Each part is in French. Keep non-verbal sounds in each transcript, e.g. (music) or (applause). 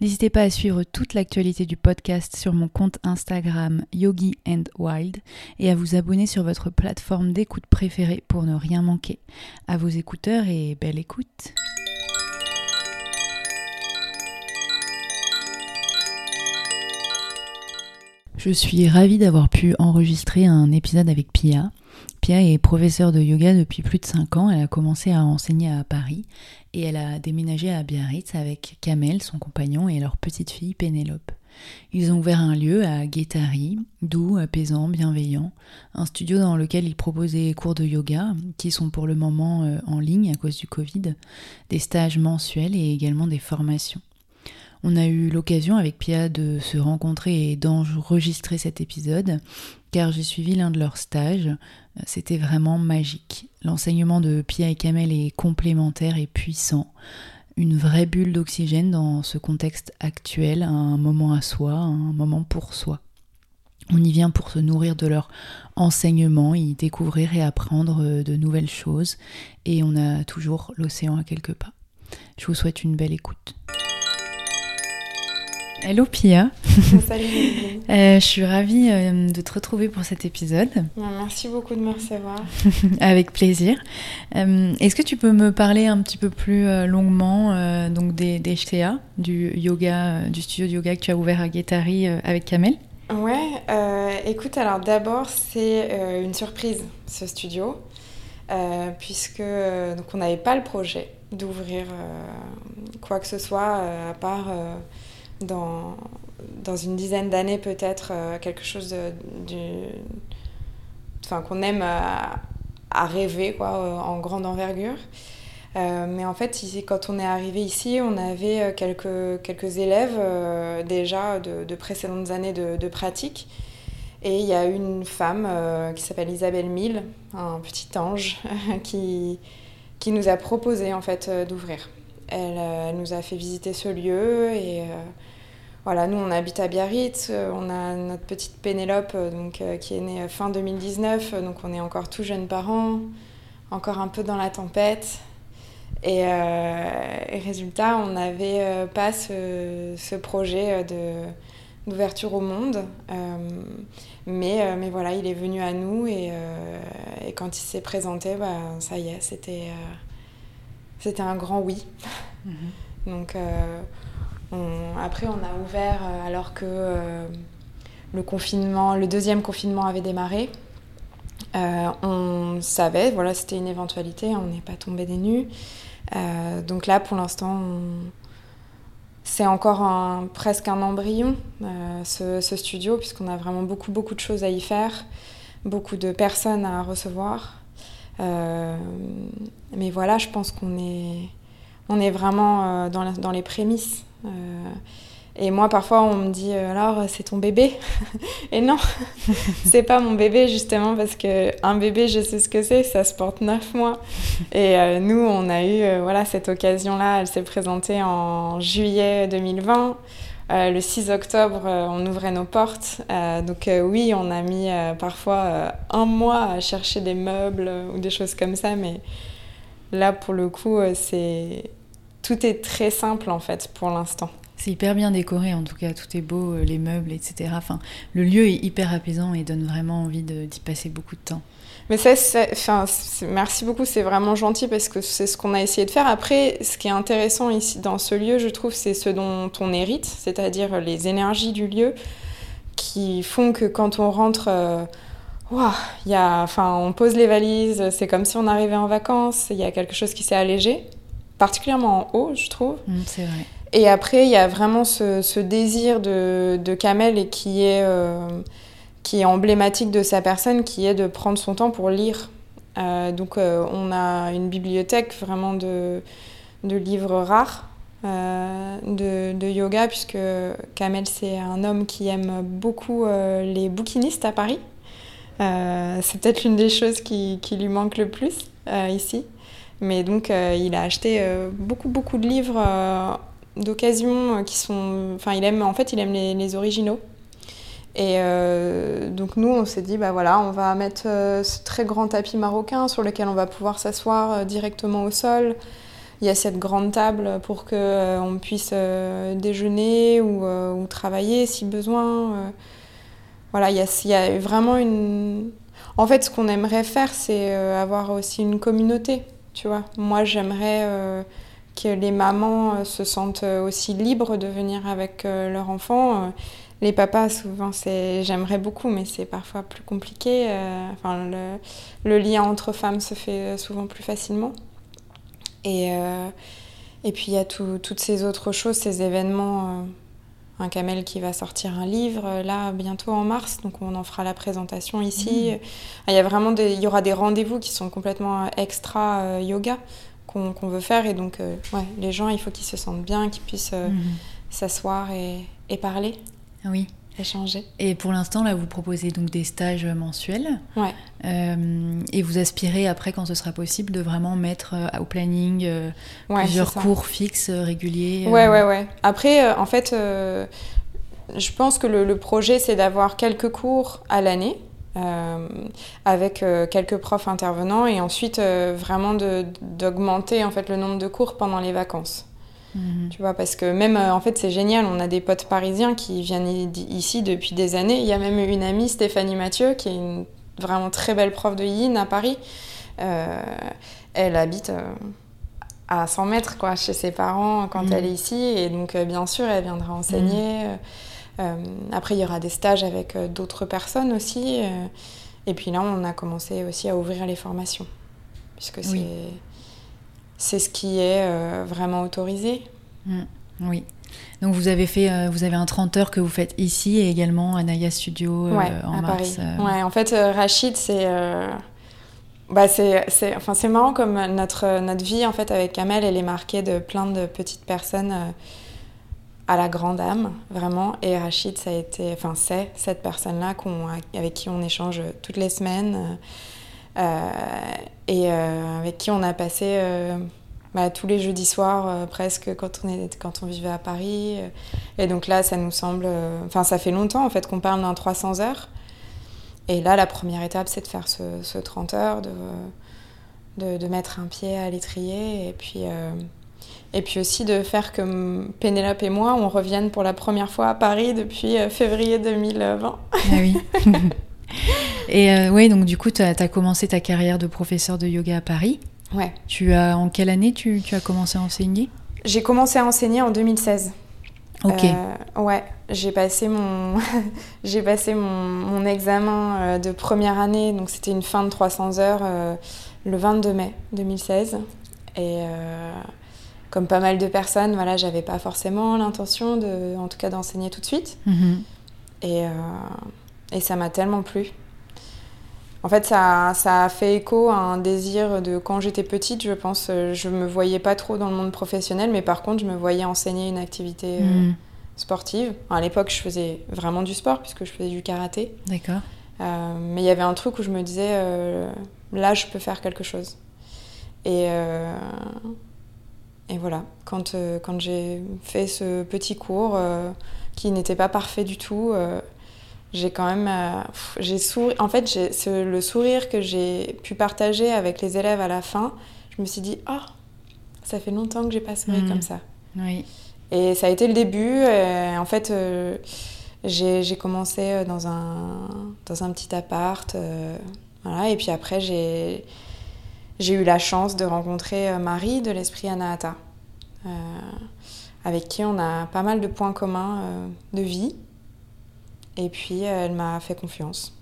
N'hésitez pas à suivre toute l'actualité du podcast sur mon compte Instagram Yogi and Wild et à vous abonner sur votre plateforme d'écoute préférée pour ne rien manquer. À vos écouteurs et belle écoute. Je suis ravie d'avoir pu enregistrer un épisode avec Pia. Est professeure de yoga depuis plus de 5 ans. Elle a commencé à enseigner à Paris et elle a déménagé à Biarritz avec Kamel, son compagnon, et leur petite fille Pénélope. Ils ont ouvert un lieu à Guétari, doux, apaisant, bienveillant, un studio dans lequel ils proposent des cours de yoga, qui sont pour le moment euh, en ligne à cause du Covid, des stages mensuels et également des formations. On a eu l'occasion avec Pia de se rencontrer et d'enregistrer cet épisode, car j'ai suivi l'un de leurs stages. C'était vraiment magique. L'enseignement de Pia et Kamel est complémentaire et puissant. Une vraie bulle d'oxygène dans ce contexte actuel, un moment à soi, un moment pour soi. On y vient pour se nourrir de leur enseignement, y découvrir et apprendre de nouvelles choses, et on a toujours l'océan à quelques pas. Je vous souhaite une belle écoute. Hello Pia. Salut. (laughs) Euh, je suis ravie euh, de te retrouver pour cet épisode. Merci beaucoup de me recevoir. (laughs) Avec plaisir. Euh, Est-ce que tu peux me parler un petit peu plus longuement donc des, des HTA, du yoga, du studio de yoga que tu as ouvert à Guétari avec Kamel? Ouais, écoute, alors d'abord, c'est une surprise, ce studio, puisque donc on n'avait pas le projet d'ouvrir quoi que ce soit, à part dans, une dizaine d'années peut-être, euh, quelque chose enfin, qu'on aime à, à rêver, quoi, euh, en grande envergure. Euh, mais en fait, quand on est arrivé ici, on avait euh, quelques, quelques élèves euh, déjà de, de précédentes années de, de pratique. Et il y a une femme euh, qui s'appelle Isabelle Mille, un petit ange, (laughs) qui, qui nous a proposé en fait euh, d'ouvrir. Elle, euh, nous a fait visiter ce lieu et euh, voilà, nous on habite à Biarritz, euh, on a notre petite Pénélope donc, qui est née fin 2019, euh, donc on est encore tout jeunes parents, encore un peu dans la tempête. Et, résultat, on n'avait pas ce, ce projet d'ouverture au monde. Mais, mais voilà, il est venu à nous et, et quand il s'est présenté, bah, ça y est, c'était, c'était un grand oui. Donc euh, on- après, on a ouvert euh, alors que euh, le confinement, le deuxième confinement avait démarré. Euh, on savait, voilà, c'était une éventualité, on n'est pas tombé des nues. Euh, donc là, pour l'instant, on- c'est encore un- presque un embryon, euh, ce, ce studio, puisqu'on a vraiment beaucoup, beaucoup de choses à y faire, beaucoup de personnes à recevoir. Euh, mais voilà, je pense qu'on est, on est vraiment euh, dans, les prémices. Euh, et moi, parfois, on me dit alors, c'est ton bébé (laughs) Et non, (laughs) c'est pas mon bébé, justement, parce que un bébé, je sais ce que c'est, ça se porte neuf mois. Et nous, on a eu voilà, cette occasion-là, elle s'est présentée en juillet 2020. Euh, le 6 octobre, euh, on ouvrait nos portes. Euh, donc oui, on a mis parfois un mois à chercher des meubles ou des choses comme ça, mais là, pour le coup, c'est tout est très simple en fait pour l'instant. C'est hyper bien décoré en tout cas, tout est beau, les meubles, etc. Enfin, le lieu est hyper apaisant et donne vraiment envie d'y passer beaucoup de temps. Mais ça, enfin, merci beaucoup, c'est vraiment gentil parce que c'est ce qu'on a essayé de faire. Après, ce qui est intéressant ici dans ce lieu, je trouve, c'est ce dont on hérite, c'est-à-dire les énergies du lieu qui font que quand on rentre, euh, il y a, enfin, on pose les valises, c'est comme si on arrivait en vacances, il y a quelque chose qui s'est allégé, particulièrement en haut, je trouve. Mm, c'est vrai. Et après, il y a vraiment ce, ce désir de, de Kamel et qui est, euh, qui est emblématique de sa personne, qui est de prendre son temps pour lire. Euh, donc, euh, on a une bibliothèque vraiment de, de livres rares de, de, yoga, puisque Kamel, c'est un homme qui aime beaucoup les bouquinistes à Paris. c'est peut-être l'une des choses qui, lui manque le plus ici. Mais donc, il a acheté beaucoup, beaucoup de livres d'occasion qui sont. Enfin, il aime, en fait, il aime les originaux. Et euh, donc nous, on s'est dit, bah voilà, on va mettre euh, ce très grand tapis marocain sur lequel on va pouvoir s'asseoir euh, directement au sol. Il y a cette grande table pour que on puisse déjeuner ou, travailler si besoin. voilà, il y, a, il y, a, vraiment une. En fait, ce qu'on aimerait faire, c'est avoir aussi une communauté. Tu vois, moi, j'aimerais que les mamans se sentent aussi libres de venir avec leur enfant les papas, souvent, c'est j'aimerais beaucoup, mais c'est parfois plus compliqué. Euh, enfin, le, le, lien entre femmes se fait souvent plus facilement. Et, euh, et puis, il y a toutes ces autres choses, ces événements. Euh, un Camel qui va sortir un livre, là, bientôt en mars, donc on en fera la présentation ici. Mmh. Il y, a vraiment des, il y aura des rendez-vous qui sont complètement extra yoga qu'on veut faire. Et donc, ouais, les gens, il faut qu'ils se sentent bien, qu'ils puissent mmh. s'asseoir et, et parler. Oui. Échanger. Et pour l'instant, là, vous proposez donc des stages mensuels. Ouais. Euh, et vous aspirez après, quand ce sera possible, de vraiment mettre euh, au planning euh, plusieurs cours fixes, réguliers. Ouais, ouais, ouais. Après, en fait, je pense que le, projet, c'est d'avoir quelques cours à l'année. avec quelques profs intervenants et ensuite vraiment d'augmenter en fait le nombre de cours pendant les vacances. Mhm. Tu vois, parce que même, euh, en fait, c'est génial. On a des potes parisiens qui viennent ici depuis des années. Il y a même une amie, Stéphanie Mathieu, qui est une vraiment très belle prof de yin à Paris. Euh, elle habite euh, à 100 mètres, quoi, chez ses parents quand mhm. elle est ici. Et donc, bien sûr, elle viendra enseigner. Mhm. après, il y aura des stages avec d'autres personnes aussi. et puis là, on a commencé aussi à ouvrir les formations. Puisque c'est c'est ce qui est euh, vraiment autorisé. Mm. oui. Donc vous avez fait, euh, vous avez un 30 heures que vous faites ici et également à Naya Studio euh, en mars. Paris. Ouais, en fait, Rachid, c'est, bah, c'est, enfin, c'est marrant comme notre, notre vie en fait avec Kamel, elle est marquée de plein de petites personnes à la grande âme, vraiment. Et Rachid, ça a été, enfin, c'est cette personne-là qu'on, avec qui on échange toutes les semaines. Euh, et euh, avec qui on a passé euh, bah, tous les jeudis soirs presque quand on, est, quand on vivait à Paris. Et donc là, ça nous semble... Enfin, ça fait longtemps en fait qu'on parle d'un 300 heures. Et là, la première étape, c'est de faire ce, ce 30 heures, de, de, de, mettre un pied à l'étrier et puis, et puis aussi de faire que Pénélope et moi, on revienne pour la première fois à Paris depuis février 2020. Ah oui. (laughs) Et euh, oui, donc du coup, tu as, commencé ta carrière de professeur de yoga à Paris. Ouais. Tu as, en quelle année tu, tu as commencé à enseigner? J'ai commencé à enseigner en 2016. Ok. Euh, ouais, j'ai passé mon, (laughs) j'ai passé mon, mon examen euh, de première année, donc c'était une fin de 300 heures le 22 mai 2016. Et comme pas mal de personnes, voilà, j'avais pas forcément l'intention de, en tout cas, d'enseigner tout de suite. Mhm. Et, et ça m'a tellement plu. En fait, ça, ça, a fait écho à un désir de quand j'étais petite, je pense. Euh, je me voyais pas trop dans le monde professionnel, mais par contre, je me voyais enseigner une activité euh, mm. sportive. à l'époque, je faisais vraiment du sport puisque je faisais du karaté. D'accord. Euh, mais il y avait un truc où je me disais, là, je peux faire quelque chose. Et, et voilà, quand, quand j'ai fait ce petit cours qui n'était pas parfait du tout, j'ai quand même euh, j'ai souri en fait le sourire que j'ai pu partager avec les élèves à la fin je me suis dit oh ça fait longtemps que j'ai pas souri mmh. comme ça oui. et ça a été le début en fait euh, j'ai commencé euh, dans un dans un petit appart voilà et puis après j'ai j'ai eu la chance de rencontrer Marie de l'esprit Anahata avec qui on a pas mal de points communs de vie et puis, elle m'a fait confiance.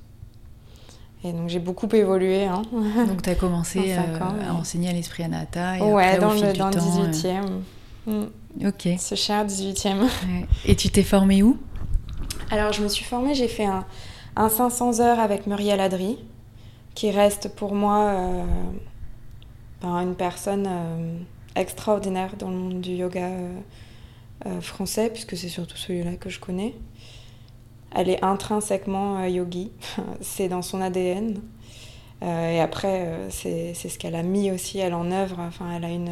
Et donc, j'ai beaucoup évolué. Hein. (laughs) Donc, tu as commencé euh, à enseigner à l'esprit Anata. Et ouais, dans, le, dans 18e. Euh, mm. Ok. Ce cher 18e. Et tu t'es formée où? Alors, je me suis formée, j'ai fait un, un, 500 heures avec Muriel Adri, qui reste pour moi euh, une personne extraordinaire dans le monde du yoga français, puisque c'est surtout celui-là que je connais. Elle est intrinsèquement yogi, (laughs) c'est dans son ADN. et après, c'est ce qu'elle a mis aussi, elle en œuvre. Enfin, elle a une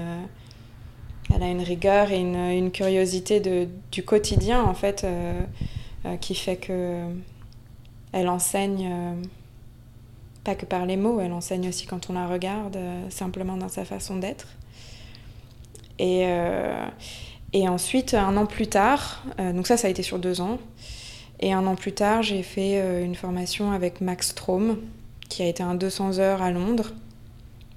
elle a une rigueur et une, une curiosité de, du quotidien en fait euh, euh, qui fait que elle enseigne euh, pas que par les mots, elle enseigne aussi quand on la regarde simplement dans sa façon d'être. Et, et ensuite, un an plus tard, donc ça, ça a été sur deux ans. Et un an plus tard, j'ai fait une formation avec Max Strom, qui a été un 200 heures à Londres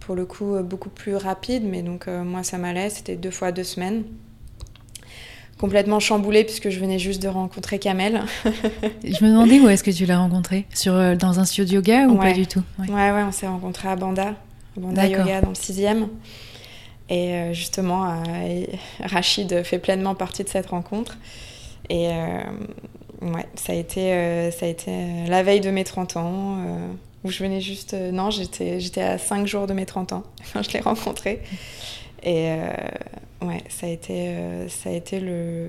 pour le coup euh, beaucoup plus rapide, mais donc euh, moi ça m'allait, c'était deux fois deux semaines. Complètement chamboulée puisque je venais juste de rencontrer Kamel. (laughs) je me demandais où est-ce que tu l'as rencontré Sur, euh, Dans un studio yoga ou pas du tout? Ouais. ouais, on s'est rencontrés à Banda, Banda Yoga dans le sixième. Et justement, (laughs) Rachid fait pleinement partie de cette rencontre. Et ouais, ça a été, ça a été la veille de mes 30 ans où je venais juste. Euh, non, j'étais, j'étais à 5 jours de mes 30 ans (laughs) quand je l'ai rencontré. Et euh, ouais, ça a été, euh, ça a été le,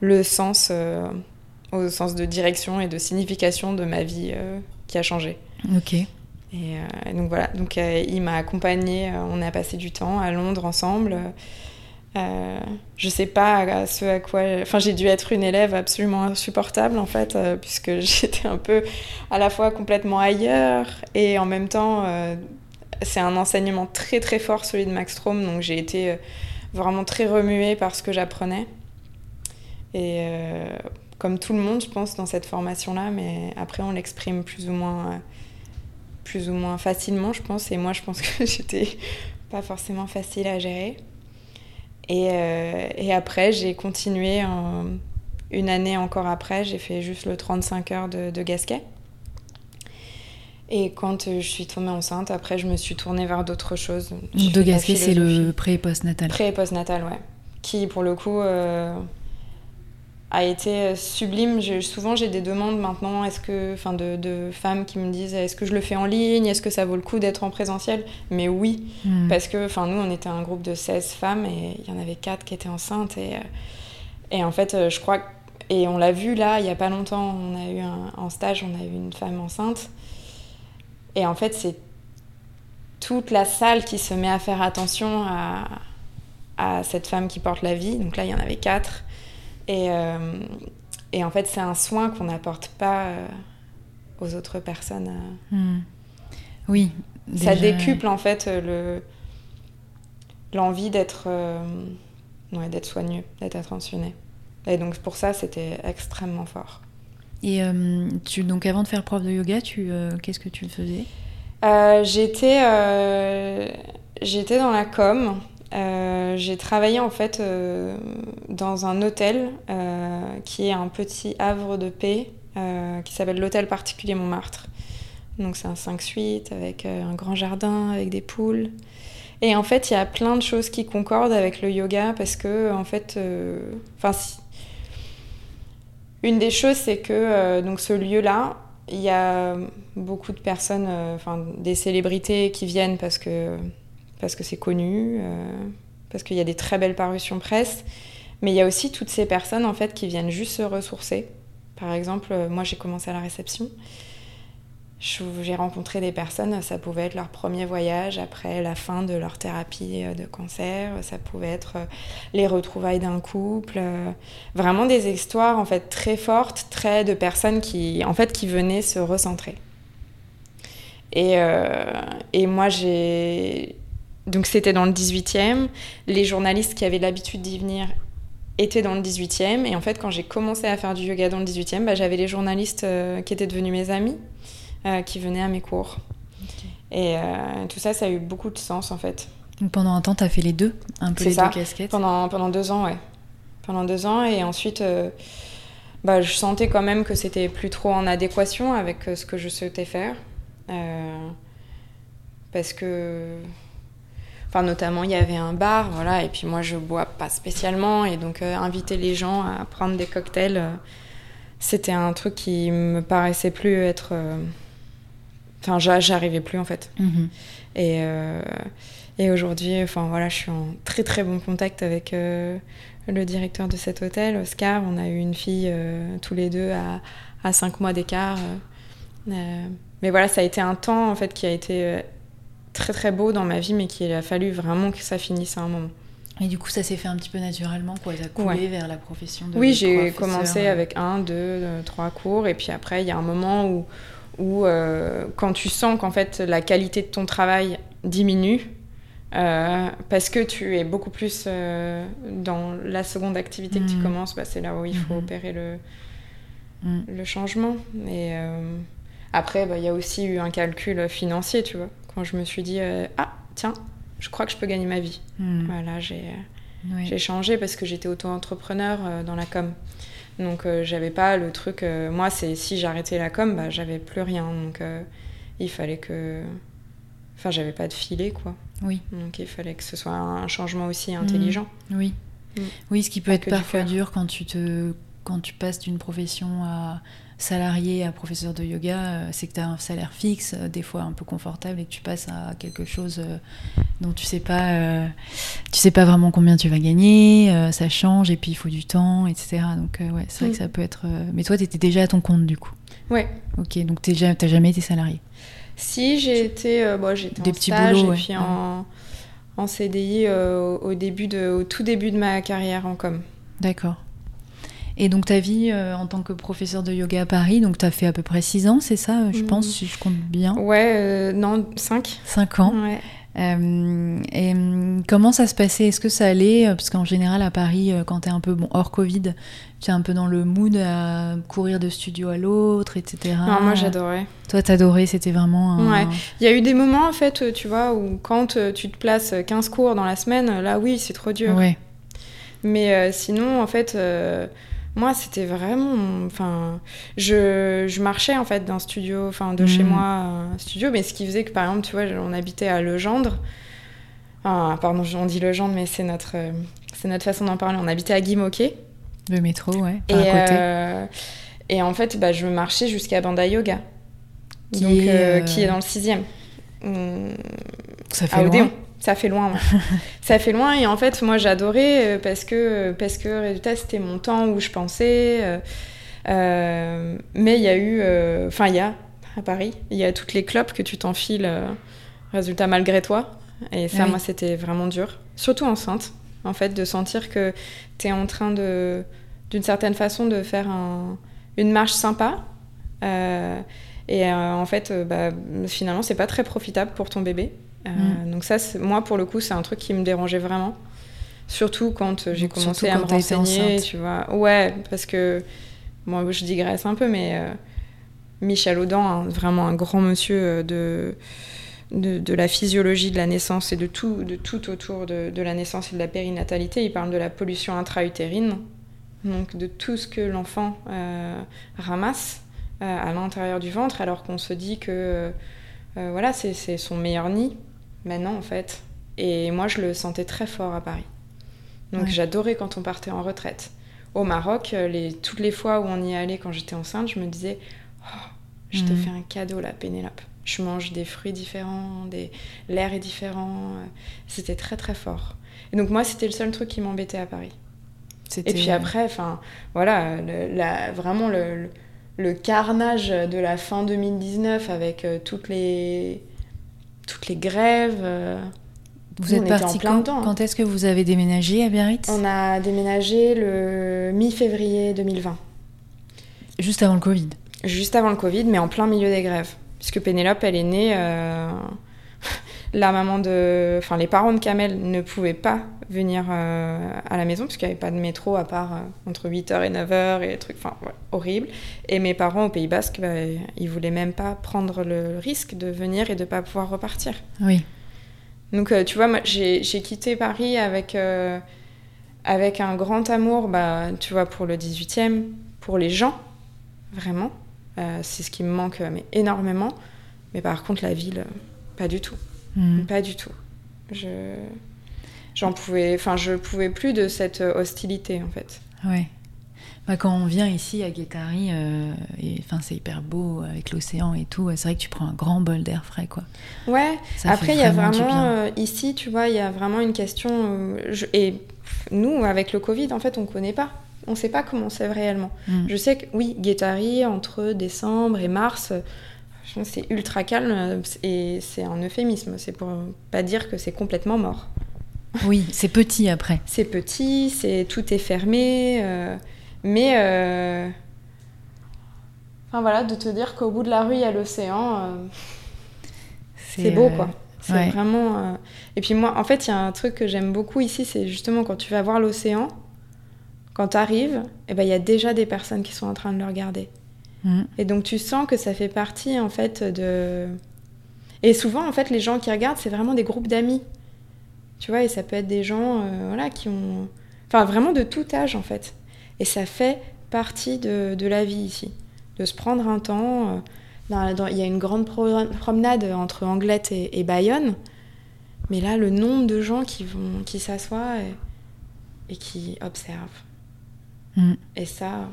le sens, au sens de direction et de signification de ma vie qui a changé. Ok. Et, donc voilà, donc il m'a accompagnée, on a passé du temps à Londres ensemble. Euh, je sais pas ce à quoi. Enfin, j'ai dû être une élève absolument insupportable en fait, euh, puisque (laughs) j'étais un peu à la fois complètement ailleurs et en même temps, euh, c'est un enseignement très très fort celui de Max Strom, donc j'ai été vraiment très remuée par ce que j'apprenais. Et comme tout le monde, je pense, dans cette formation-là, mais après on l'exprime plus ou moins, plus ou moins facilement, je pense. Et moi, je pense (laughs) que j'étais pas forcément facile à gérer. Et, euh, et après, j'ai continué une année encore après, j'ai fait juste le 35 heures de, de Gasquet. Et quand euh, je suis tombée enceinte, après, je me suis tournée vers d'autres choses. De Gasquet, c'est le pré- et post-natal. Pré- et post-natal, ouais. Qui, pour le coup, euh, a été sublime. souvent, j'ai des demandes maintenant est-ce que, enfin, de, de, femmes qui me disent est-ce que je le fais en ligne? Est-ce que ça vaut le coup d'être en présentiel? Mais oui, hmm. parce que enfin, nous, on était un groupe de 16 femmes et il y en avait 4 qui étaient enceintes. Et, euh, et en fait, euh, je crois. Et on l'a vu là, il n'y a pas longtemps, on a eu un, en stage, on a eu une femme enceinte. Et en fait, c'est toute la salle qui se met à faire attention à, à cette femme qui porte la vie. Donc là, il y en avait 4 et, euh, et en fait, c'est un soin qu'on n'apporte pas euh, aux autres personnes. Euh. Hmm. Oui. Ça décuple en fait le l'envie d'être ouais, d'être soigneux, d'être attentionné. Et donc pour ça, c'était extrêmement fort. Et tu, donc avant de faire prof de yoga, tu qu'est-ce que tu faisais? J'étais j'étais dans la com. Euh, j'ai travaillé en fait euh, dans un hôtel euh, qui est un petit havre de paix qui s'appelle l'hôtel particulier Montmartre. Donc c'est un 5 suites avec un grand jardin, avec des poules. Et en fait, il y a plein de choses qui concordent avec le yoga parce que en fait, une des choses c'est que donc ce lieu-là, il y a beaucoup de personnes, enfin des célébrités qui viennent parce que parce que c'est connu, euh, parce qu'il y a des très belles parutions presse. Mais il y a aussi toutes ces personnes en fait qui viennent juste se ressourcer. Par exemple, euh, moi j'ai commencé à la réception. J'ai rencontré des personnes, ça pouvait être leur premier voyage après la fin de leur thérapie euh, de cancer, ça pouvait être les retrouvailles d'un couple, vraiment des histoires en fait très fortes, très de personnes qui en fait qui venaient se recentrer. Et, et moi j'ai donc c'était dans le 18e. Les journalistes qui avaient l'habitude d'y venir étaient dans le 18e. Et en fait, quand j'ai commencé à faire du yoga dans le 18e, bah, j'avais les journalistes euh, qui étaient devenus mes amis, euh, qui venaient à mes cours. Et euh, tout ça, ça a eu beaucoup de sens en fait. Donc pendant un temps, tu as fait les deux, un peu les deux casquettes pendant, pendant deux ans, ouais. Pendant deux ans. Et ensuite, bah, je sentais quand même que c'était plus trop en adéquation avec ce que je souhaitais faire. parce que Enfin, notamment, il y avait un bar, voilà, et puis moi, je bois pas spécialement, et donc euh, inviter les gens à prendre des cocktails, euh, c'était un truc qui me paraissait plus être. Euh, enfin, j'arrivais plus en fait. Mhm. Et, Et aujourd'hui, enfin voilà, je suis en très très bon contact avec le directeur de cet hôtel, Oscar. On a eu une fille tous les deux à, à 5 mois d'écart. mais voilà, ça a été un temps en fait qui a été très très beau dans ma vie, mais qu'il a fallu vraiment que ça finisse à un moment. Et du coup, ça s'est fait un petit peu naturellement, quoi. Ça a coulé vers la profession de Oui, j'ai commencé avec un, deux, euh, trois cours, et puis après, il y a un moment où, où euh, quand tu sens qu'en fait la qualité de ton travail diminue, euh, parce que tu es beaucoup plus dans la seconde activité que tu mm. commences, bah, c'est là où il faut mm-hmm. opérer le, mm. le changement. Et après, bah, il y a aussi eu un calcul financier, tu vois. Quand je me suis dit, ah, tiens, je crois que je peux gagner ma vie. Hmm. Voilà, j'ai j'ai changé parce que j'étais auto-entrepreneur euh, dans la com. Donc euh, j'avais pas le truc. Euh, moi, c'est si j'arrêtais la com, bah, j'avais plus rien. Donc il fallait que. Enfin, j'avais pas de filet, quoi. Oui. Donc il fallait que ce soit un changement aussi intelligent. Hmm. Oui. Hmm. Oui, ce qui peut être parfois dur quand tu te quand tu passes d'une profession à salarié à professeur de yoga, euh, c'est que tu as un salaire fixe, euh, des fois un peu confortable, et que tu passes à quelque chose euh, dont tu sais pas, tu sais pas vraiment combien tu vas gagner, ça change, et puis il faut du temps, etc. Donc ouais, c'est vrai que mm. ça peut être. Mais toi, tu étais déjà à ton compte du coup. Ouais. Ok, donc tu n'as jamais été salarié. Si j'ai été, bon, j'étais des en petits stage boulots, et puis en, en, CDI au, début de, au tout début de ma carrière en com. D'accord. Et donc ta vie euh, en tant que professeur de yoga à Paris, donc tu as fait à peu près 6 ans, c'est ça, je mm. pense, si je compte bien Ouais, euh, non, 5. 5 ans. Ouais. Euh, et hum, comment ça se passait? Est-ce que ça allait? Parce qu'en général, à Paris, quand tu es un peu bon, hors Covid, tu es un peu dans le mood à courir de studio à l'autre, etc. Non, moi j'adorais. Toi, t'adorais, c'était vraiment. Un... Ouais. Il y a eu des moments, en fait, tu vois, où quand tu te places 15 cours dans la semaine, là, oui, c'est trop dur. Ouais. Mais sinon, en fait moi, c'était vraiment. Enfin, je, je, marchais en fait d'un studio, enfin de chez mm. moi à un studio, mais ce qui faisait que par exemple, tu vois, on habitait à Legendre. Ah, pardon, on dit Legendre, mais c'est notre, c'est notre façon d'en parler. On habitait à Guimauquet. Le métro, ouais. et, euh, et en fait, bah, je marchais jusqu'à Banda Yoga, qui, donc, est, euh, qui est dans le sixième. Ça fait loin ça fait loin. (laughs) ça fait loin et en fait, moi j'adorais euh, parce que, parce que résultat, c'était mon temps où je pensais. Euh, euh, mais il y a eu. Enfin, il y a à Paris, il y a toutes les clopes que tu t'enfiles, résultat malgré toi. Et ça, moi, c'était vraiment dur. Surtout enceinte, en fait, de sentir que tu es en train de, d'une certaine façon, de faire un, une marche sympa. et en fait, bah, finalement, c'est pas très profitable pour ton bébé. Euh, mm. Donc ça, moi, pour le coup, c'est un truc qui me dérangeait vraiment. Surtout quand euh, j'ai commencé à me renseigner, tu vois. Ouais, parce que, moi, je digresse un peu, mais euh, Michel Audin, vraiment un grand monsieur de, de, la physiologie de la naissance et de tout, de tout autour de, de la naissance et de la périnatalité, il parle de la pollution intra-utérine, donc de tout ce que l'enfant ramasse à l'intérieur du ventre, alors qu'on se dit que voilà, c'est son meilleur nid maintenant en fait. Et moi, je le sentais très fort à Paris. Donc j'adorais quand on partait en retraite. Au Maroc, euh, les, toutes les fois où on y allait quand j'étais enceinte, je me disais oh, je te mhm. fais un cadeau là, Pénélope. Je mange des fruits différents, des... l'air est différent. Euh, c'était très très fort. Et donc moi, c'était le seul truc qui m'embêtait à Paris. Et puis après, enfin, voilà, la, vraiment le, le, carnage de la fin 2019 avec euh, toutes les toutes les grèves. Euh, vous êtes parti quand, quand est-ce que vous avez déménagé à Biarritz On a déménagé le mi-février 2020. Juste avant le Covid Juste avant le Covid, mais en plein milieu des grèves. Puisque Pénélope, elle est née. Euh, la maman de. Enfin, les parents de Kamel ne pouvaient pas venir euh, à la maison, parce qu'il n'y avait pas de métro à part entre 8h et 9h et des trucs. Enfin, horrible. Et mes parents au Pays Basque, bah, ils voulaient même pas prendre le risque de venir et de pas pouvoir repartir. Oui. Donc, euh, tu vois, moi, j'ai quitté Paris avec, euh, avec un grand amour, bah, tu vois, pour le 18e, pour les gens, vraiment. Euh, c'est ce qui me manque mais énormément. Mais par contre, la ville, pas du tout. Hmm. Pas du tout. Je j'en pouvais enfin je pouvais plus de cette hostilité en fait ouais Bah, quand on vient ici à Guétari, euh, c'est hyper beau avec l'océan et tout. C'est vrai que tu prends un grand bol d'air frais, quoi. Ouais. Ça Après, il y a vraiment euh, ici, tu vois, il y a vraiment une question. euh, je- et nous, avec le Covid, en fait, on connaît pas. On sait pas comment c'est réellement. Mm. Je sais que oui, Guétari entre décembre et mars, euh, je pense que c'est ultra calme euh, et c'est un euphémisme. C'est pour pas dire que c'est complètement mort. Oui, c'est petit après. (laughs) C'est petit, c'est tout est fermé, euh, mais euh, enfin voilà, de te dire qu'au bout de la rue il y a l'océan, euh, c'est beau quoi. C'est ouais. vraiment. Et puis moi, en fait, il y a un truc que j'aime beaucoup ici, c'est justement quand tu vas voir l'océan, quand tu arrives, eh ben, il y a déjà des personnes qui sont en train de le regarder. Mm. Et donc tu sens que ça fait partie en fait de. Et souvent, en fait, les gens qui regardent, c'est vraiment des groupes d'amis. Tu vois, et ça peut être des gens euh, voilà, qui ont. Enfin, vraiment de tout âge en fait. Et ça fait partie de, de la vie ici. De se prendre un temps. euh, dans- dans- Il y a une grande pro- promenade entre Anglette et, et Bayonne. Mais là, le nombre de gens qui, vont, qui s'assoient et, et qui observent. Mm. Et ça,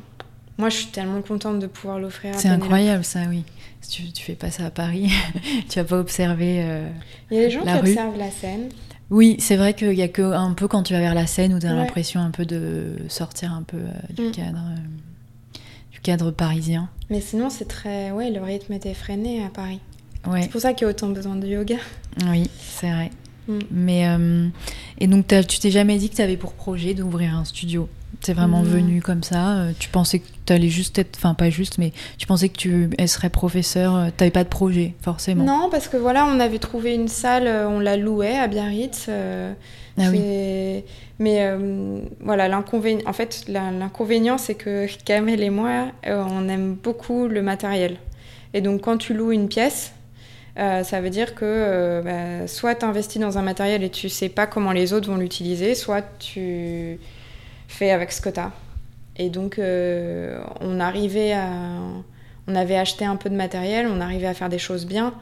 moi, je suis tellement contente de pouvoir l'offrir à C'est incroyable ça, oui. Si tu, tu fais pas ça à Paris, (laughs) tu vas pas observer. euh, Il y a des gens qui rue. observent la scène. Oui, c'est vrai qu'il y a que un peu quand tu vas vers la Seine où tu as Ouais. l'impression un peu de sortir un peu euh, du Mm. cadre euh, du cadre parisien. Mais sinon, c'est très. Ouais, le rythme est effréné à Paris. Ouais, C'est pour ça qu'il y a autant besoin de yoga. oui, c'est vrai. Mm. Mais euh, et donc tu t'es jamais dit que tu avais pour projet d'ouvrir un studio? C'est vraiment Non. venu comme ça. euh, Tu pensais que tu allais juste être, enfin pas juste, mais tu pensais que tu elle serais professeur. euh, T'avais pas de projet forcément. Non, parce que voilà, on avait trouvé une salle, euh, on la louait à Biarritz. euh, Ah oui. Mais euh, voilà, l'inconvénient, en fait, l'inconvénient, c'est que (laughs) Kamel et moi, euh, on aime beaucoup le matériel. Et donc, quand tu loues une pièce, euh, ça veut dire que euh, bah, soit tu investis dans un matériel et tu sais pas comment les autres vont l'utiliser, soit tu fais avec ce que tu as. Et donc, euh, on arrivait à. On avait acheté un peu de matériel, on arrivait à faire des choses bien.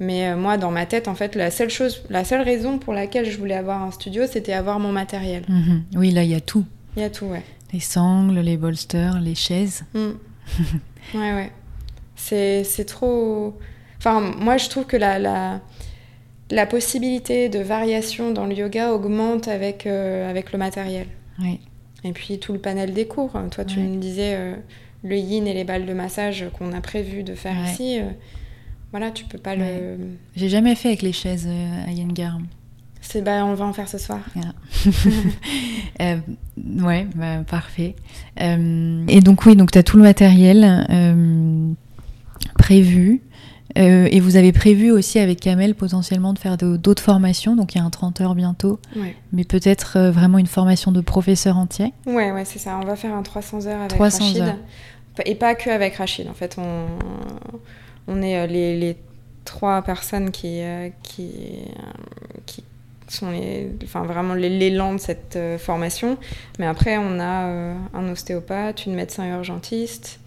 Mais euh, moi, dans ma tête, en fait, la seule chose, la seule raison pour laquelle je voulais avoir un studio, c'était avoir mon matériel. Mhm. Oui, là il y a tout. Il y a tout, ouais. Les sangles, les bolsters, les chaises. Mm. (laughs) ouais, ouais. C'est, c'est trop. Enfin, moi, je trouve que la, la, la possibilité de variation dans le yoga augmente avec, euh, avec le matériel. Oui. Et puis tout le panel des cours. Toi, tu Ouais. me disais euh, le yin et les balles de massage qu'on a prévu de faire Ouais. ici. euh, voilà, tu peux pas Ouais. le. J'ai jamais fait avec les chaises euh, à Yengar. C'est, bah, on va en faire ce soir. (laughs) Ouais, bah, parfait. Et donc oui, donc tu as tout le matériel prévu. Euh, et vous avez prévu aussi avec Kamel potentiellement de faire d'autres formations. Donc il y a un 30 heures bientôt, Ouais. mais peut-être euh, vraiment une formation de professeur entier. Ouais, ouais, c'est ça. On va faire un 300 heures avec 300 Rachid. heures. Et pas que avec Rachid. En fait, on, on est euh, les, les trois personnes qui, qui, qui sont les, enfin, vraiment l'élan de cette formation. Mais après, on a un ostéopathe, une médecin urgentiste.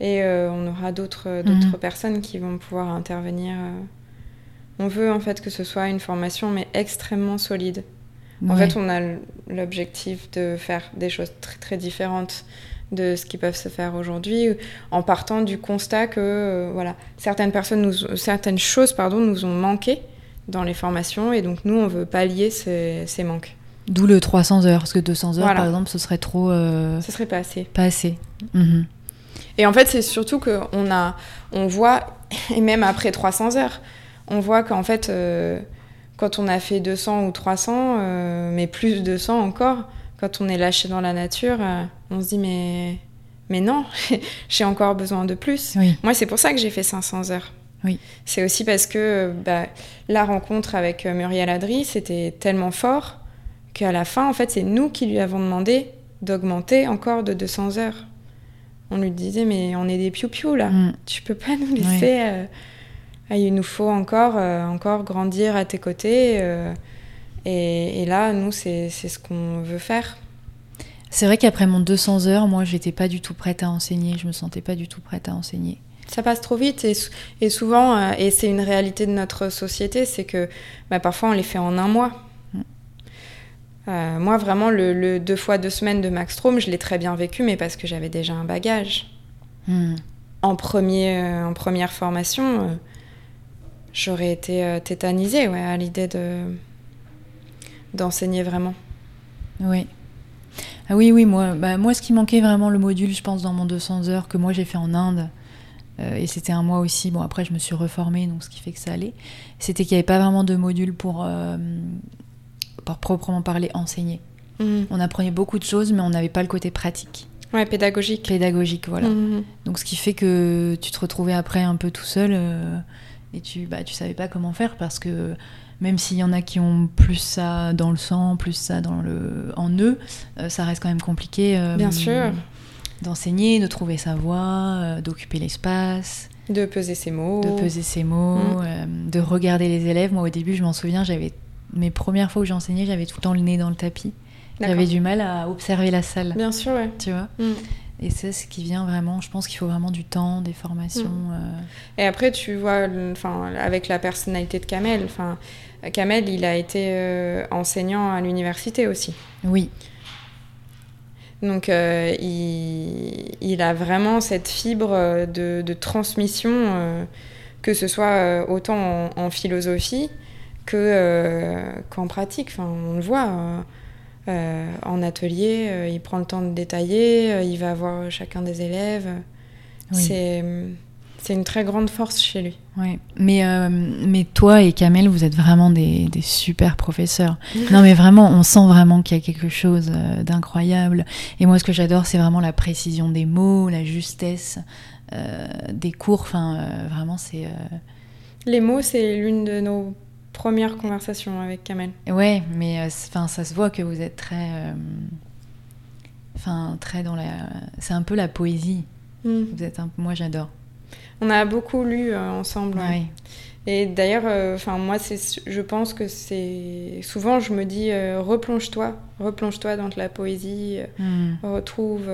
Et euh, on aura d'autres d'autres Mhm. personnes qui vont pouvoir intervenir. euh. On veut en fait que ce soit une formation, mais extrêmement solide. En fait, on a l'objectif de faire des choses très, très différentes de ce qui peuvent se faire aujourd'hui, en partant du constat que euh, voilà, certaines, personnes nous, certaines choses pardon, nous ont manqué dans les formations, et donc nous, on veut pallier ces, ces manques. D'où le 300 heures, parce que 200 heures Voilà. par exemple, ce serait trop euh, Ce serait pas assez. pas assez. Mhm. Et en fait, c'est surtout qu'on a, on voit, et même après 300 heures, on voit qu'en fait, euh, quand on a fait 200 ou 300, euh, mais plus de 200 encore, quand on est lâché dans la nature, euh, on se dit mais, mais non, (laughs) j'ai encore besoin de plus. Oui. Moi, c'est pour ça que j'ai fait 500 heures. Oui. C'est aussi parce que bah, la rencontre avec Muriel Adry, c'était tellement fort qu'à la fin, en fait, c'est nous qui lui avons demandé d'augmenter encore de 200 heures. On lui disait, mais on est des piou-piou là. Mm. Tu peux pas nous laisser. euh, ah, il nous faut encore, euh, encore grandir à tes côtés. euh, et, et là, nous, c'est ce qu'on veut faire. C'est vrai qu'après mon 200 heures, moi, j'étais pas du tout prête à enseigner. Je me sentais pas du tout prête à enseigner. Ça passe trop vite et, et souvent, et c'est une réalité de notre société, c'est que bah, parfois on les fait en un mois. Mm. moi, vraiment, le, deux fois deux semaines de Max Strom, je l'ai très bien vécu, mais parce que j'avais déjà un bagage. Hmm. En, premier, en première formation, j'aurais été tétanisée ouais, à l'idée de d'enseigner vraiment. Oui. Ah oui, oui, moi, bah, moi, ce qui manquait vraiment le module, je pense, dans mon 200 heures que moi j'ai fait en Inde, euh, et c'était un mois aussi. Bon, après, je me suis reformée, donc ce qui fait que ça allait. C'était qu'il n'y avait pas vraiment de module pour, euh, pour proprement parler, enseigner. Mhm. On apprenait beaucoup de choses, mais on n'avait pas le côté pratique. Ouais, pédagogique. Pédagogique, voilà. Mhm. Donc, ce qui fait que tu te retrouvais après un peu tout seul euh, et tu, bah, tu savais pas comment faire parce que même s'il y en a qui ont plus ça dans le sang, plus ça dans le, en eux, euh, ça reste quand même compliqué. Euh, Bien sûr. D'enseigner, de trouver sa voix, euh, d'occuper l'espace. De peser ses mots. De peser ses mots, mm. de regarder les élèves. Moi, au début, je m'en souviens, j'avais mes premières fois où j'enseignais, j'avais tout le temps le nez dans le tapis. J'avais du mal à observer la salle. Bien sûr, ouais. Tu vois mm. Et c'est ce qui vient vraiment, je pense qu'il faut vraiment du temps, des formations. Mm. Et après, tu vois, enfin, avec la personnalité de Kamel, enfin, Kamel, il a été euh, enseignant à l'université aussi. Oui. Donc, euh, il, a vraiment cette fibre de, transmission, euh, que ce soit autant en, philosophie que, qu'en pratique. Enfin, on le voit. en atelier, il prend le temps de détailler, il va voir chacun des élèves. C'est c'est une très grande force chez lui. Oui, mais, euh, mais toi et Kamel, vous êtes vraiment des, des super professeurs. (laughs) non, mais vraiment, on sent vraiment qu'il y a quelque chose euh, d'incroyable. Et moi, ce que j'adore, c'est vraiment la précision des mots, la justesse euh, des cours. Enfin, vraiment, c'est. Les mots, c'est l'une de nos premières conversations avec Kamel. Ouais, mais enfin, ça se voit que vous êtes très. Enfin, très dans la. C'est un peu la poésie. Mm. Vous êtes un... Moi, j'adore. On a beaucoup lu euh, ensemble. Et d'ailleurs, euh, enfin moi, je pense que c'est souvent, je me dis, euh, replonge-toi, replonge-toi dans la poésie, hmm. retrouve.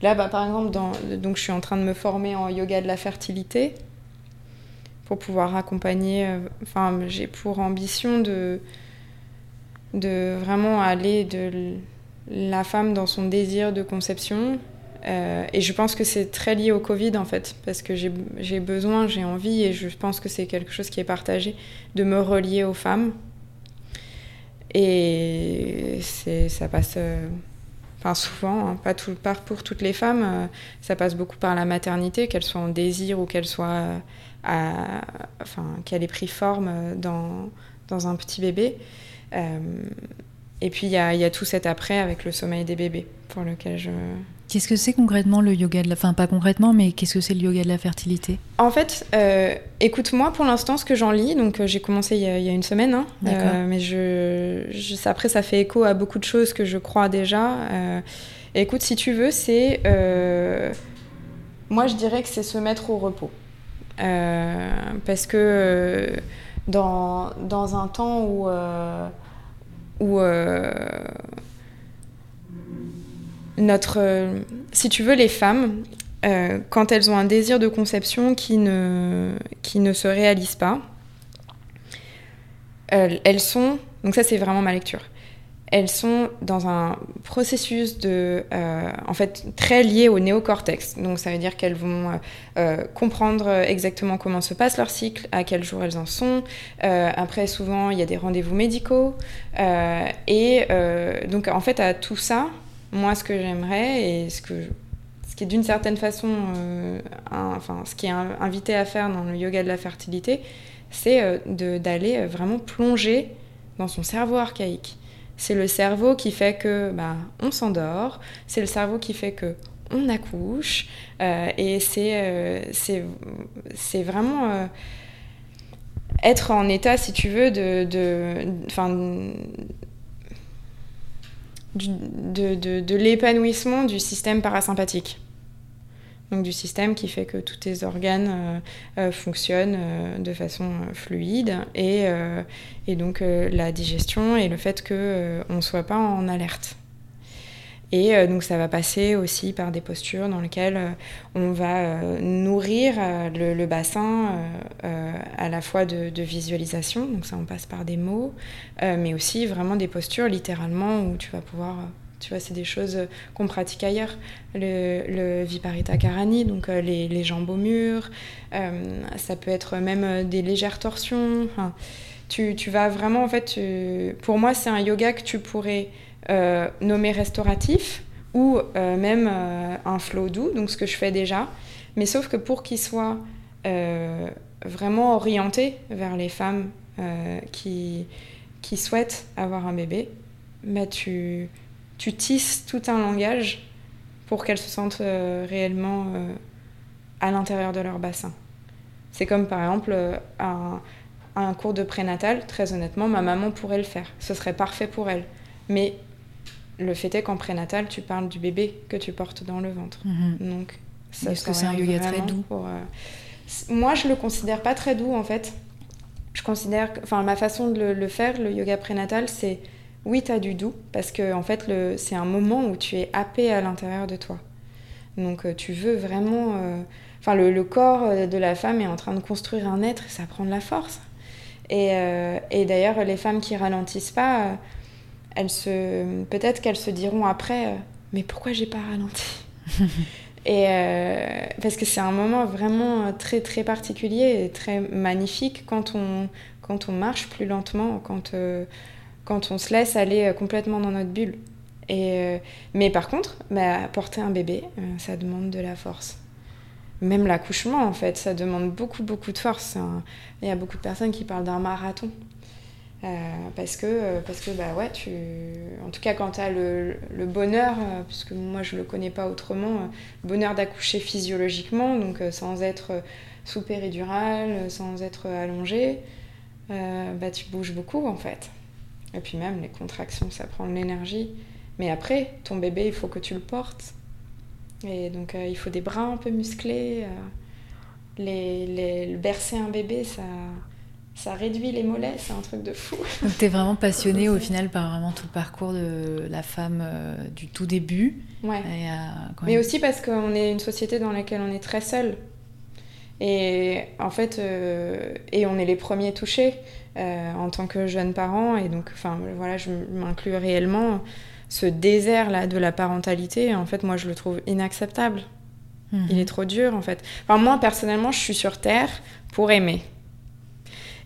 Là, bah, par exemple, dans... donc je suis en train de me former en yoga de la fertilité pour pouvoir accompagner. Enfin, j'ai pour ambition de de vraiment aller de la femme dans son désir de conception euh, et je pense que c'est très lié au Covid en fait, parce que j'ai besoin, j'ai envie, et je pense que c'est quelque chose qui est partagé, de me relier aux femmes. Et ça passe, euh, souvent, hein, pas, tout, pas pour toutes les femmes, euh, ça passe beaucoup par la maternité, qu'elle soit en désir ou qu'elle soit, enfin qu'elle ait pris forme dans, dans un petit bébé. et puis il y a, y a tout cet après avec le sommeil des bébés, pour lequel je, Qu'est-ce que c'est concrètement le yoga de la... Enfin, pas concrètement, mais qu'est-ce que c'est le yoga de la fertilité? En fait, euh, écoute-moi, pour l'instant, ce que j'en lis, donc euh, j'ai commencé il y, a, une semaine, hein, euh, mais je, après, ça fait écho à beaucoup de choses que je crois déjà. écoute, si tu veux, c'est... moi, je dirais que c'est se mettre au repos. Parce que dans, dans, un temps où... où notre, euh, si tu veux, les femmes, euh, quand elles ont un désir de conception qui ne, qui ne se réalise pas, elles, sont, donc ça c'est vraiment ma lecture, elles sont dans un processus de, euh, en fait, très lié au néocortex. Donc ça veut dire qu'elles vont comprendre exactement comment se passe leur cycle, à quel jour elles en sont. après, souvent, il y a des rendez-vous médicaux. et donc, en fait, à tout ça, moi, ce que j'aimerais et ce, que qui est d'une certaine façon, euh, enfin, ce qui est invité à faire dans le yoga de la fertilité, c'est euh, d'aller euh, vraiment plonger dans son cerveau archaïque. C'est le cerveau qui fait que bah, on s'endort, c'est le cerveau qui fait que on accouche, et c'est c'est vraiment être en état, si tu veux, de, de, l'épanouissement du système parasympathique. Donc du système qui fait que tous tes organes euh, euh, fonctionnent euh, de façon fluide et, et donc la digestion et le fait qu'on ne soit pas en alerte. Et donc ça va passer aussi par des postures dans lesquelles on va nourrir le, bassin à la fois de, visualisation, donc ça on passe par des mots, mais aussi vraiment des postures littéralement où tu vas pouvoir... Tu vois, c'est des choses qu'on pratique ailleurs. Le, le Viparita Karani, donc les, les, jambes au mur. ça peut être même des légères torsions. tu, tu, vas vraiment, en fait, pour moi, c'est un yoga que tu pourrais euh, nommé restauratif ou euh, même euh, un flow doux, donc ce que je fais déjà. Mais sauf que pour qu'il soit vraiment orienté vers les femmes qui, qui souhaitent avoir un bébé, bah tu, tu tisses tout un langage pour qu'elles se sentent réellement à l'intérieur de leur bassin. C'est comme par exemple un, un cours de prénatal, très honnêtement, ma maman pourrait le faire. Ce serait parfait pour elle. Mais le fait est qu'en prénatal, tu parles du bébé que tu portes dans le ventre. Mhm. Donc, Est-ce que c'est un yoga très doux euh, Moi, je le considère pas très doux en fait. Je considère, enfin, ma façon de le, faire, le yoga prénatal, c'est oui, tu as du doux parce que en fait, c'est un moment où tu es happé à l'intérieur de toi. Donc, euh, tu veux vraiment. Euh, enfin, le, corps de la femme est en train de construire un être et ça prend de la force. Et, et d'ailleurs, les femmes qui ralentissent pas elles se, peut-être qu'elles se diront après, euh, mais pourquoi j'ai pas ralenti? (laughs) Et euh, parce que c'est un moment vraiment très très particulier et très magnifique quand on, quand on marche plus lentement, quand, euh, quand on se laisse aller complètement dans notre bulle. Et, mais par contre, bah, porter un bébé, ça demande de la force. Même l'accouchement, en fait, ça demande beaucoup, beaucoup de force. Il y a beaucoup de personnes qui parlent d'un marathon. Euh, parce que, euh, parce que bah ouais, tu... en tout cas, quand tu as le, bonheur, euh, puisque moi je le connais pas autrement, le bonheur d'accoucher physiologiquement, donc sans être sous péridurale, sans être allongé, bah, tu bouges beaucoup en fait. Et puis même les contractions, ça prend de l'énergie. Mais après, ton bébé, il faut que tu le portes. Et donc il faut des bras un peu musclés. Les, les, bercer un bébé, ça ça réduit les mollets, c'est un truc de fou. Donc tu es vraiment passionnée au final par vraiment tout le parcours de la femme euh, du tout début. Ouais. Mais aussi parce qu'on est une société dans laquelle on est très seul. Et en fait, euh, et on est les premiers touchés euh, en tant que jeunes parents. Et donc, enfin, voilà, je m'inclus réellement. Ce désert-là de la parentalité, en fait, moi, je le trouve inacceptable. Mhm. Il est trop dur, en fait. Enfin, moi, personnellement, je suis sur Terre pour aimer.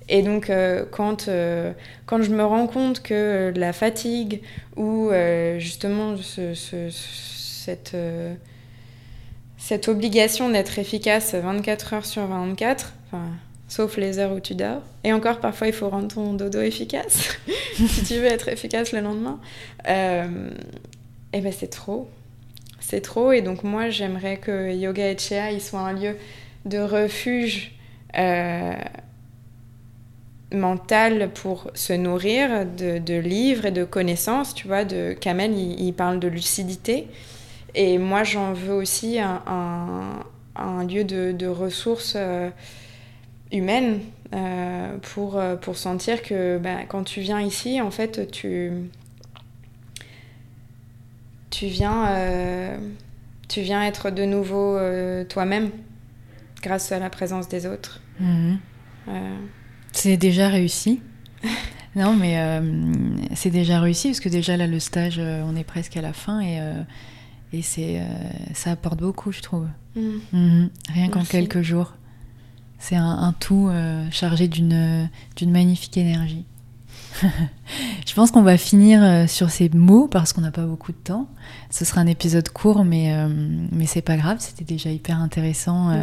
Et donc, euh, quand, euh, quand je me rends compte que la fatigue ou justement cette, cette obligation d'être efficace 24 heures sur 24, sauf les heures où tu dors, et encore parfois il faut rendre ton dodo efficace (laughs) si tu veux être efficace le lendemain, et ben c'est trop. C'est trop, et donc moi j'aimerais que Yoga et Chea soit un lieu de refuge mental pour se nourrir de, livres et de connaissances. Tu vois, de Kamel, il, parle de lucidité. Et moi, j'en veux aussi un, lieu de, ressources euh, humaines euh, pour, euh, pour sentir que ben, quand tu viens ici, en fait, tu, tu, viens, tu viens être de nouveau toi-même grâce à la présence des autres. Mhm. C'est déjà réussi. (laughs) non, mais c'est déjà réussi parce que déjà là, le stage, on est presque à la fin et, et c'est, ça apporte beaucoup, je trouve. Mm. Mhm. Rien qu'en quelques jours. C'est un, tout chargé d'une, d'une magnifique énergie. (laughs) je pense qu'on va finir sur ces mots parce qu'on n'a pas beaucoup de temps. Ce sera un épisode court, mais, mais c'est pas grave, c'était déjà hyper intéressant.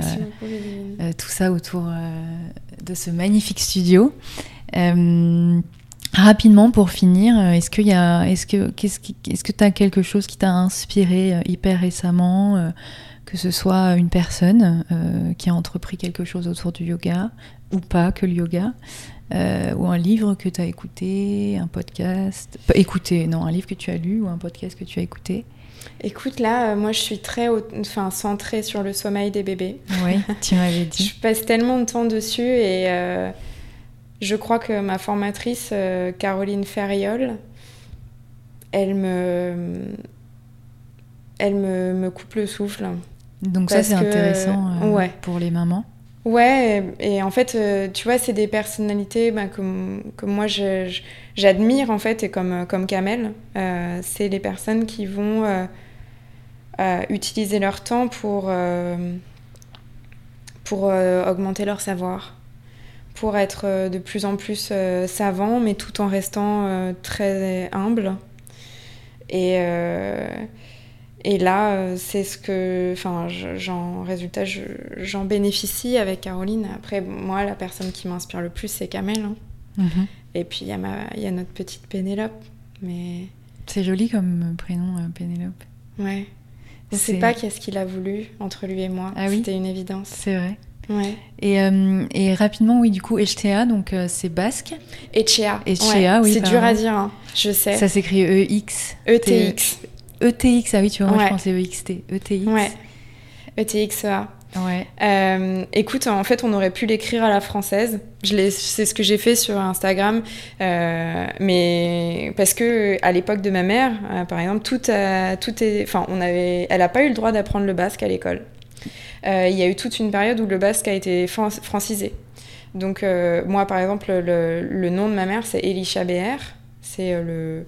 tout ça autour de ce magnifique studio. Euh, rapidement pour finir, euh, est-ce qu'il y a, est-ce que, qu'est-ce est-ce que tu as quelque chose qui t'a inspiré euh, hyper récemment, que ce soit une personne qui a entrepris quelque chose autour du yoga ou pas que le yoga, ou un livre que tu as écouté, un podcast, écouté, non, un livre que tu as lu ou un podcast que tu as écouté? Écoute, là, euh, moi, je suis très enfin, centrée sur le sommeil des bébés. Oui, tu m'avais (laughs) dit. je passe tellement de temps dessus et euh, je crois que ma formatrice, euh, Caroline Ferriol, elle me, elle me, me coupe le souffle. Donc ça c'est intéressant euh, ouais. pour les mamans. Ouais, et en fait, euh, tu vois, c'est des personnalités bah, que, que moi j'admire en fait, et comme, comme Kamel, c'est les personnes qui vont utiliser leur temps pour, pour augmenter leur savoir, pour être euh, de plus en plus euh, savants, mais tout en restant euh, très humble. Et, et là, c'est ce que, enfin, je- j'en résultat, je- j'en bénéficie avec Caroline. Après, moi, la personne qui m'inspire le plus, c'est Kamel. hein. Mhm. Et puis il y a ma, il y a notre petite Pénélope. Mais C'est joli comme prénom Pénélope. ouais, on C'est- sait pas qu'est-ce qu'il a voulu entre lui et moi. Ah oui C'était une évidence. C'est vrai. Ouais. Et, euh, et rapidement, oui, du coup, Echtea, donc euh, c'est basque. Echea. Echea, oui, C'est dur à dire, hein. je sais. Ça s'écrit E EX. ETX. ETX, ah oui, tu vois, moi Ouais. je pensais EXT. ETX. Ouais. ETXEA. Ouais. Euh, écoute, en fait, on aurait pu l'écrire à la française. C'est ce que j'ai fait sur Instagram. Euh, mais parce que à l'époque de ma mère, euh, par exemple, tout, a- tout est, enfin, on avait, elle n'a pas eu le droit d'apprendre le basque à l'école. Euh, Il y a eu toute une période où le basque a été fran- francisé. Donc euh, moi, par exemple, le, le nom de ma mère, c'est Elisha BR. C'est euh,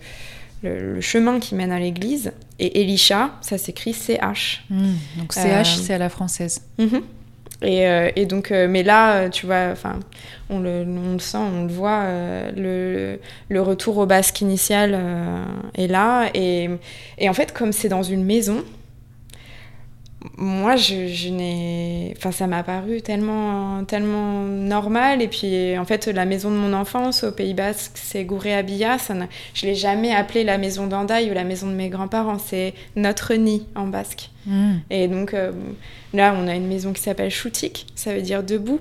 le, le, le chemin qui mène à l'église. Et Elisha, ça s'écrit CH. Hmm, Donc CH, c'est à la française. Mhm. Et, euh, et donc, euh, mais là, tu vois, enfin, on le, on le sent, on le voit, euh, le, le retour au basque initial est là. Et, et en fait, comme c'est dans une maison, moi, je, je n'ai, enfin, ça m'a paru tellement, tellement normal. Et puis, en fait, la maison de mon enfance au Pays Basque, c'est Gouré Abia. Ça je l'ai jamais appelée la maison d'Andaï ou la maison de mes grands-parents. C'est notre nid en basque. Hmm. Et donc euh, là, on a une maison qui s'appelle Choutik, ça veut dire debout.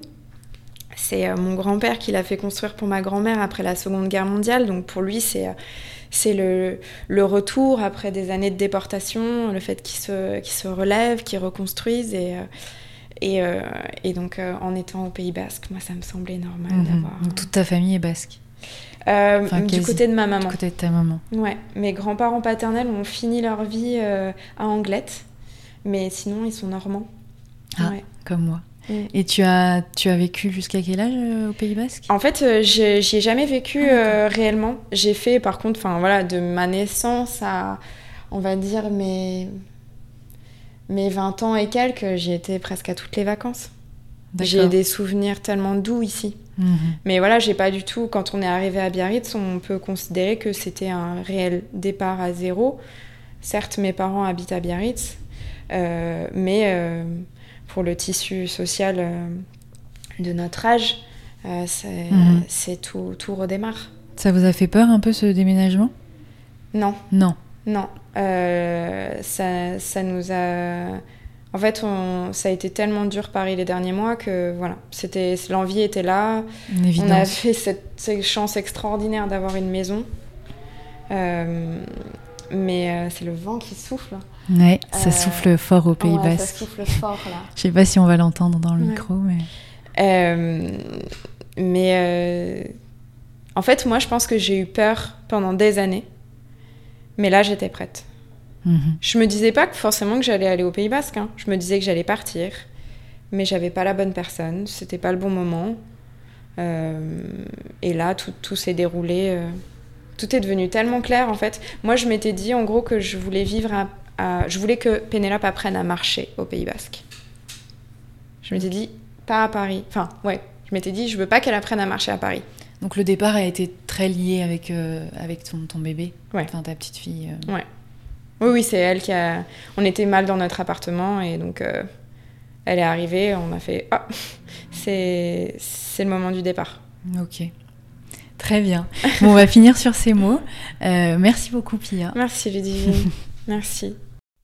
C'est euh, mon grand-père qui l'a fait construire pour ma grand-mère après la Seconde Guerre mondiale. Donc pour lui, c'est euh, c'est le, le retour après des années de déportation, le fait qu'ils se, qu'ils se relèvent, qu'ils reconstruisent. Et, euh, et, euh, et donc euh, en étant au Pays Basque, moi, ça me semblait normal Mhm. d'avoir... Donc toute ta famille est basque, Euh, Enfin, du côté de ma du maman. côté de ta maman. Ouais, mes grands-parents paternels ont fini leur vie euh, à Anglette, mais sinon ils sont normands. Ah. Ouais. Comme moi. Mm. Et tu as, tu as vécu jusqu'à quel âge euh, au Pays Basque? En fait, euh, j'ai- j'y ai jamais vécu Ah, euh, réellement. J'ai fait, par contre, enfin voilà, de ma naissance à, on va dire, mes, mes 20 ans et quelques, j'y étais presque à toutes les vacances. J'ai des souvenirs tellement doux ici. Mhm. Mais voilà, j'ai pas du tout. Quand on est arrivé à Biarritz, on peut considérer que c'était un réel départ à zéro. Certes, mes parents habitent à Biarritz, euh, mais euh, pour le tissu social euh, de notre âge, euh, c'est Mhm. c'est tout, tout redémarre. Ça vous a fait peur un peu ce déménagement? Non, Non. non. Euh, ça, ça nous a. En fait, on- ça a été tellement dur Paris les derniers mois que voilà, c'était l'envie était là. On a fait cette, cette chance extraordinaire d'avoir une maison. Euh, mais euh, c'est le vent qui souffle. Ouais, ça Euh, souffle fort au Pays Ouais, ça Basque. souffle fort là. Je sais pas si on va l'entendre dans le Ouais. micro, mais. Euh, mais euh, en fait, moi, je pense que j'ai eu peur pendant des années. Mais là, j'étais prête. Mhm. Je me disais pas que forcément que j'allais aller au Pays Basque. hein. Je me disais que j'allais partir. Mais j'avais pas la bonne personne. C'était pas le bon moment. Euh, et là, tout, tout s'est déroulé. euh, tout est devenu tellement clair en fait. Moi, je m'étais dit en gros que je voulais vivre à, à- Je voulais que Pénélope apprenne à marcher au Pays Basque. Je m'étais dit, pas à Paris. Enfin, ouais. Je m'étais dit, je veux pas qu'elle apprenne à marcher à Paris. Donc le départ a été très lié avec, euh, avec ton, ton bébé, Ouais. enfin ta petite fille. euh. Oui, oui, c'est elle qui a. On était mal dans notre appartement et donc euh, elle est arrivée. On a fait Ah, (laughs) c'est c'est le moment du départ. Ok. Très bien. Bon, on va finir sur ces mots. Euh, merci beaucoup, Pia. Merci Ludivine. (laughs) Merci.